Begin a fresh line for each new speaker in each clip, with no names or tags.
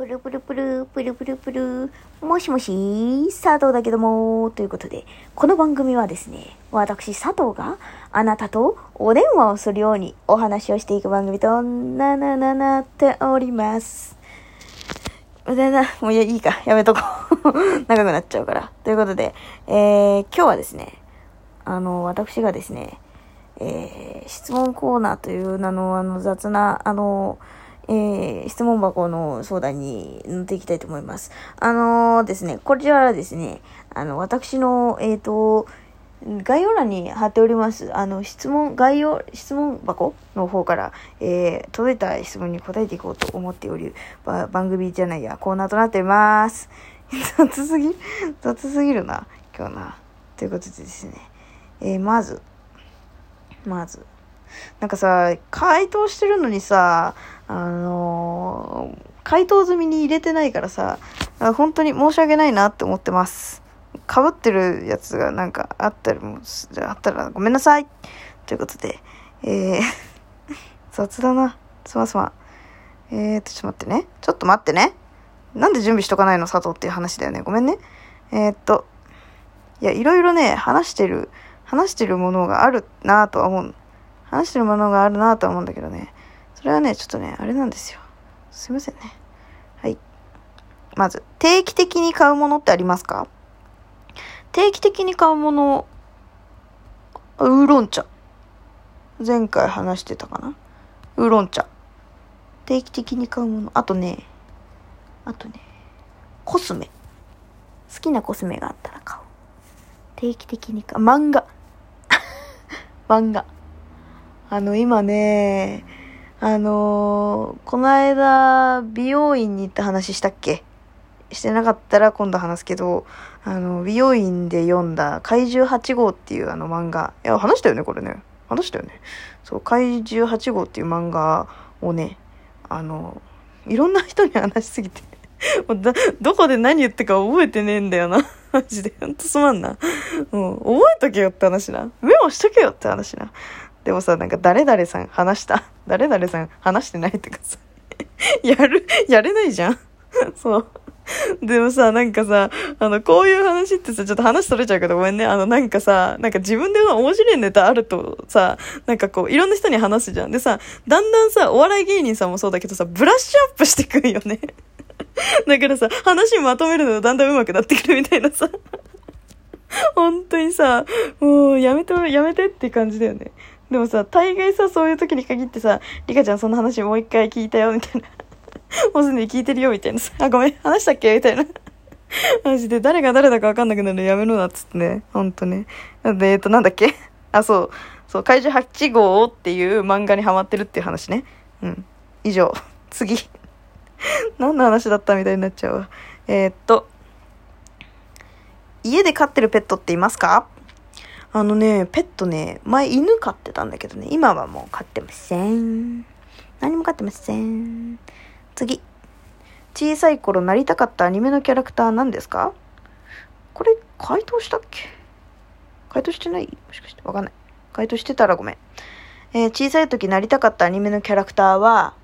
プルプルプル、プルプルプル、もしもし、佐藤だけども、ということで、この番組はですね、私佐藤があなたとお電話をするようにお話をしていく番組とななななっております。でな、もうい、いいか、やめとこう。長くなっちゃうから。ということで、えー、今日はですね、あの、私がですね、えー、質問コーナーという名の、あの、雑な、あの、えー、質問箱の相談に乗っていきたいと思います。あのー、ですね、こちらはですね、あの、私の、えっ、と、概要欄に貼っております、あの、質問、概要、質問箱の方から、えー、届いた質問に答えていこうと思っており、番組じゃないや、コーナーとなっております。雑すぎ雑すぎるな、今日な。ということでですね、えー、まず、まず、なんかさ、回答してるのにさ、あのー回答済みに入れてないからさ、本当に申し訳ないなって思ってます。被ってるやつがなんかあったりも、あったらごめんなさい。ということで、えー、雑だな。すまんすま。えーと、ちょっと待ってね。ちょっと待ってね。なんで準備しとかないの？佐藤っていう話だよね。ごめんね。えーっと、いや、いろいろね、話してる、話してるものがあるなぁとは思う。話してるものがあるなぁとは思うんだけどね。それはね、ちょっとね、あれなんですよ。すいませんね。はい。まず、定期的に買うものってありますか？定期的に買うもの、ウーロン茶。前回話してたかな？ウーロン茶。定期的に買うもの。あとね、あとね、コスメ。好きなコスメがあったら買う。定期的に買う。漫画。漫画。あの、今ね、あのーこの間、美容院に行った話したっけ？してなかったら今度話すけど、あの、美容院で読んだ怪獣8号っていうあの漫画。いや、話したよね、これね。話したよね。そう、怪獣8号っていう漫画をね、あの、いろんな人に話しすぎて、もうだどこで何言ってか覚えてねえんだよな。マジで。ほんとすまんな。うん、覚えとけよって話な。メモしとけよって話な。でもさ、なんか誰々さん話した。誰々さん話してないってかさ、やる、やれないじゃん。そう。でもさ、なんかさ、あの、こういう話ってさ、ちょっと話取れちゃうけどごめんね。あの、なんかさ、なんか自分で面白いネタあるとさ、なんかこう、いろんな人に話すじゃん。でさ、だんだんさ、お笑い芸人さんもそうだけどさ、ブラッシュアップしてくんよね。だからさ、話まとめるのがだんだん上手くなってくるみたいなさ。本当にさ、もうやめて、やめてって感じだよね。でもさ、大概さ、そういう時に限ってさ、リカちゃんその話もう一回聞いたよ、みたいな。もうすでに聞いてるよ、みたいなさ。あ、ごめん、話したっけ？みたいな。マジで、誰が誰だか分かんなくなるのやめろな、っつってね。ほんとね。なんで、えっと、なんだっけ？あ、そう。そう、怪獣8号っていう漫画にハマってるっていう話ね。うん。以上。次。何の話だったみたいになっちゃうわ。えーっと、家で飼ってるペットっていますか？あのね、ペットね、前犬飼ってたんだけどね、今はもう飼ってません。何も飼ってません。次。小さい頃なりたかったアニメのキャラクター何ですか？これ、回答したっけ？回答してない？もしかしてわかんない。回答してたらごめん。えー小さい時なりたかったアニメのキャラクターは、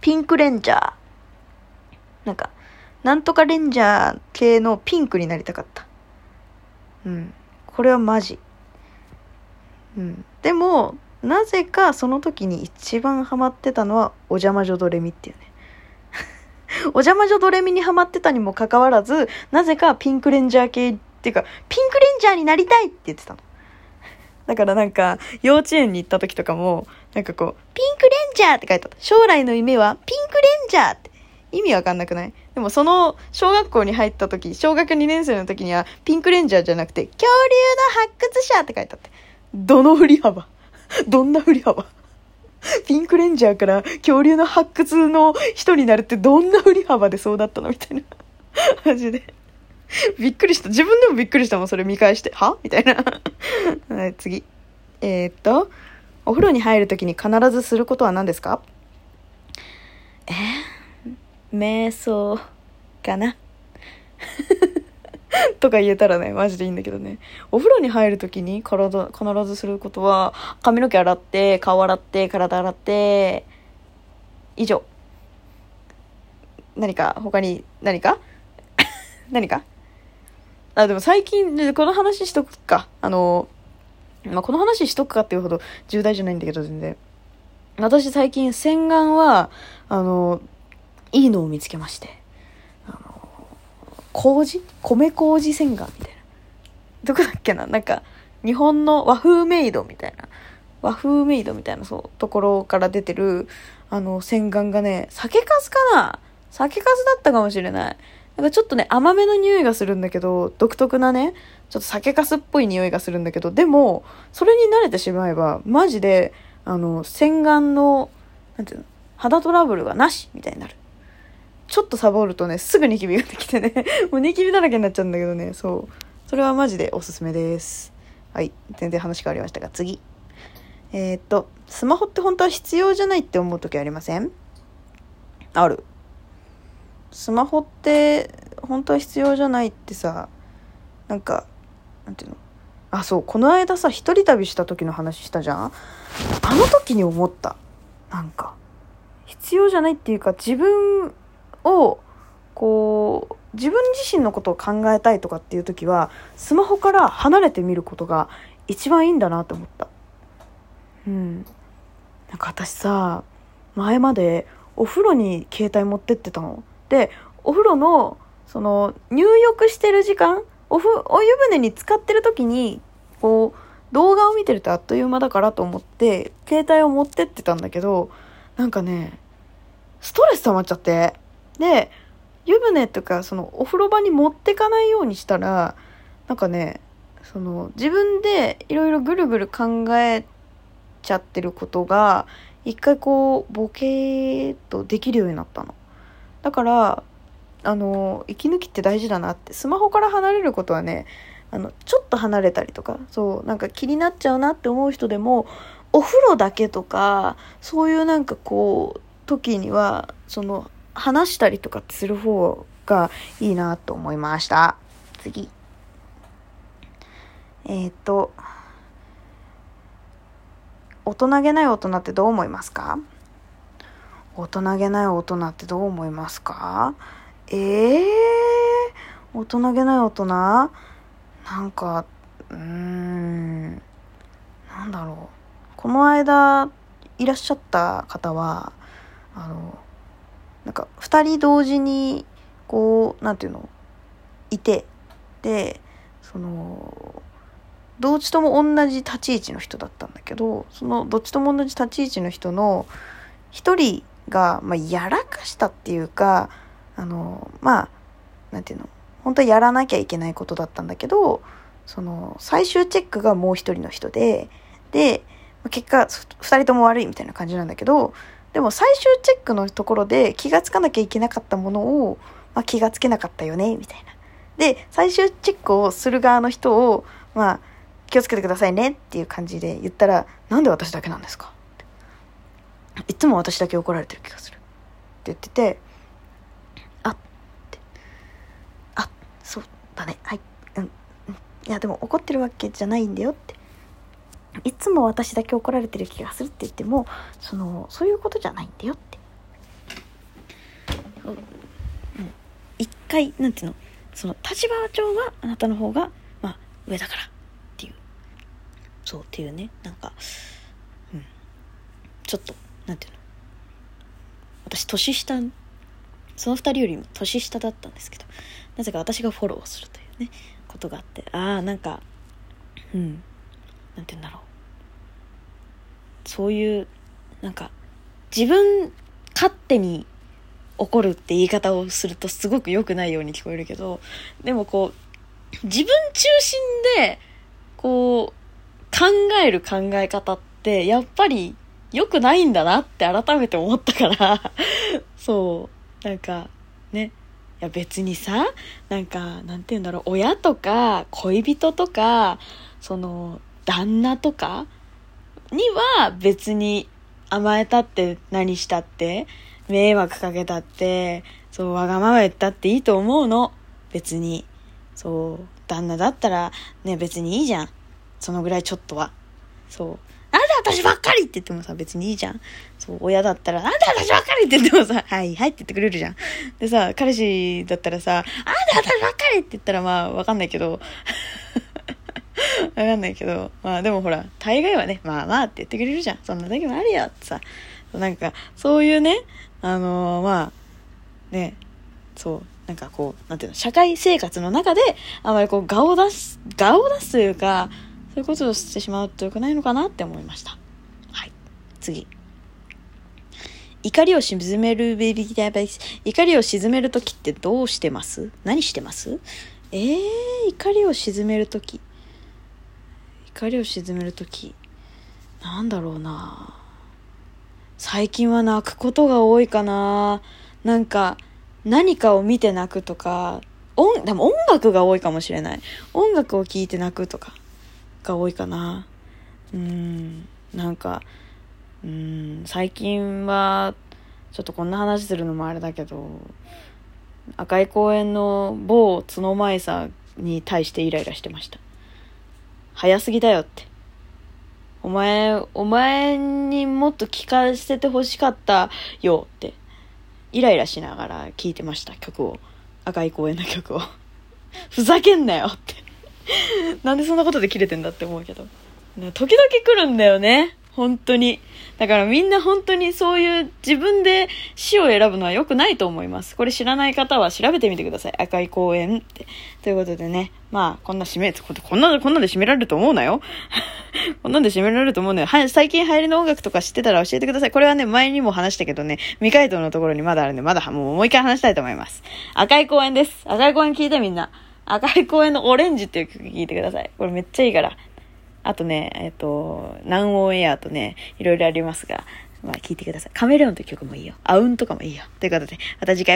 ピンクレンジャー。なんか、なんとかレンジャー系のピンクになりたかった。うん。これはマジ。うん。でも、なぜかその時に一番ハマってたのは、お邪魔女ドレミっていうね。お邪魔女ドレミにハマってたにもかかわらず、なぜかピンクレンジャー系っていうか、ピンクレンジャーになりたいって言ってたの。だからなんか、幼稚園に行った時とかも、なんかこう、ピンクレンジャーって書いてあった。将来の夢はピンクレンジャーって。意味わかんなくない？でもその、小学校に入った時、小学2年生の時には、ピンクレンジャーじゃなくて、恐竜の発掘者って書いてあって。どの振り幅？どんな振り幅？ピンクレンジャーから恐竜の発掘の人になるってどんな振り幅でそうだったの？みたいな。マジで。びっくりした。自分でもびっくりしたもん、それ見返して。は？みたいな。はい、次。えーっと、お風呂に入るときに必ずすることは何ですか？えー、瞑想かな？とか言えたらね、マジでいいんだけどね。お風呂に入るときに体、必ずすることは、髪の毛洗って、顔洗って、体洗って、以上。何か他に何か？何か？あ、でも最近、この話しとくか。あの、まあ、この話しとくかっていうほど重大じゃないんだけど、全然。私最近洗顔は、あの、いいのを見つけまして。あの、麹米麹洗顔みたいな。どこだっけな？なんか、日本の和風メイドみたいな。和風メイドみたいな、そう、ところから出てる、あの、洗顔がね、酒粕かな？酒粕だったかもしれない。なんかちょっとね、甘めの匂いがするんだけど、独特なね、ちょっと酒粕っぽい匂いがするんだけど、でも、それに慣れてしまえば、マジで、あの、洗顔の、なんていうの、肌トラブルがなしみたいになる。ちょっとサボるとね、すぐニキビができてね、もうニキビだらけになっちゃうんだけどね、そう。それはマジでおすすめです。はい。全然話変わりましたが、次。えー、っと、スマホって本当は必要じゃないって思う時ありません？ある。スマホって本当は必要じゃないってさなんかなんていうの？あそうこの間さ一人旅した時の話したじゃん？あの時に思ったなんか必要じゃないっていうか自分をこう自分自身のことを考えたいとかっていう時はスマホから離れてみることが一番いいんだなと思った。うん。なんか私さ前までお風呂に携帯持ってってたの。でお風呂のその入浴してる時間おふお湯船に浸かってる時にこう動画を見てるとあっという間だからと思って携帯を持ってってたんだけどなんかねストレス溜まっちゃって。で湯船とかそのお風呂場に持ってかないようにしたらなんかねその自分でいろいろぐるぐる考えちゃってることが一回こうボケーっとできるようになったの。だからあの息抜きって大事だなってスマホから離れることはねあのちょっと離れたりとかそうなんか気になっちゃうなって思う人でもお風呂だけとかそういうなんかこう時にはその話したりとかする方がいいなと思いました。次。えっ、と大人げない大人ってどう思いますか？大人げない大人ってどう思いますか？ええー、大人げない大人？なんか、うーん、なんだろう。この間、いらっしゃった方は、あの、なんか、二人同時に、こう、なんていうの？いて、で、その、どっちとも同じ立ち位置の人だったんだけど、その、どっちとも同じ立ち位置の人の、一人が、まあ、やらかしたっていうか、あの、まあ、なんていうの、本当はやらなきゃいけないことだったんだけど、その、最終チェックがもう一人の人で、で、結果、二人とも悪いみたいな感じなんだけど、でも最終チェックのところで気がつかなきゃいけなかったものを、まあ、気がつけなかったよね、みたいな。で、最終チェックをする側の人を、まあ、気をつけてくださいねっていう感じで言ったら、なんで私だけなんですか？いつも私だけ怒られてる気がする。って言ってて、あって、あ、そうだね、はい、うん、いやでも怒ってるわけじゃないんだよって。いつも私だけ怒られてる気がするって言っても、その、そういうことじゃないんだよって。一回、なんていうの、その立場上はあなたの方が、まあ、上だからっていう。そうっていうね、なんか、うん、ちょっとなんていうの？私年下その2人よりも年下だったんですけどなぜか私がフォローするというねことがあって。ああなんかうん。なんて言うんだろう。そういうなんか自分勝手に怒るって言い方をするとすごく良くないように聞こえるけどでもこう自分中心でこう考える考え方ってやっぱり良くないんだなって改めて思ったから そう、なんか、ね。いや別にさ、なんか、なんて言うんだろう、親とか、恋人とか、その、旦那とかには別に甘えたって何したって、迷惑かけたって、そう、わがまま言ったっていいと思うの。別に。そう、旦那だったらね、別にいいじゃん。そのぐらいちょっとは。そう。あだ私ばっかりって言ってもさ、別にいいじゃん。そう、親だったら、なんで私ばっかりって言ってもさ、はいはいって言ってくれるじゃん。でさ、彼氏だったらさ、あんで私ばっかりって言ったらまあ、わかんないけど、わかんないけど、まあでもほら、大概はね、まあまあって言ってくれるじゃん。そんな時もあるよってさ、なんか、そういうね、あのー、まあ、ね、そう、なんかこう、なんていうの、社会生活の中で、あまりこう、顔を出す、顔を出すというか、そういうことをしてしまうと良くないのかなって思いました。はい。次。怒りを沈めるベビーダイバイス。怒りを沈めるときってどうしてます？何してます？えー、怒りを沈めるとき。怒りを沈めるとき。なんだろうな最近は泣くことが多いかななんか、何かを見て泣くとか、音、でも音楽が多いかもしれない。音楽を聴いて泣くとかが多いかな。うん、なんか、うん、最近は、ちょっとこんな話するのもあれだけど、赤い公園の某角舞さんに対してイライラしてました。早すぎだよって。お前、お前にもっと聞かせてほしかったよって。イライラしながら聴いてました、曲を。赤い公園の曲を。ふざけんなよってなんでそんなことで切れてんだって思うけど。時々来るんだよね。本当に。だからみんな本当にそういう自分で死を選ぶのは良くないと思います。これ知らない方は調べてみてください。赤い公園って。ということでね。まあ、こんな締め、こんな、こんなで締められると思うなよ。こんなんで締められると思うのよ。は最近流行りの音楽とか知ってたら教えてください。これはね、前にも話したけどね、未回答のところにまだあるんで、まだもうもう一回話したいと思います。赤い公園です。赤い公園聞いてみんな。赤い公園のオレンジっていう曲聞いてください。これめっちゃいいから。あとね、えっ、と、南欧エアとね、いろいろありますが、まあ聞いてください。カメレオンという曲もいいよ。アウンとかもいいよ。ということで、また次回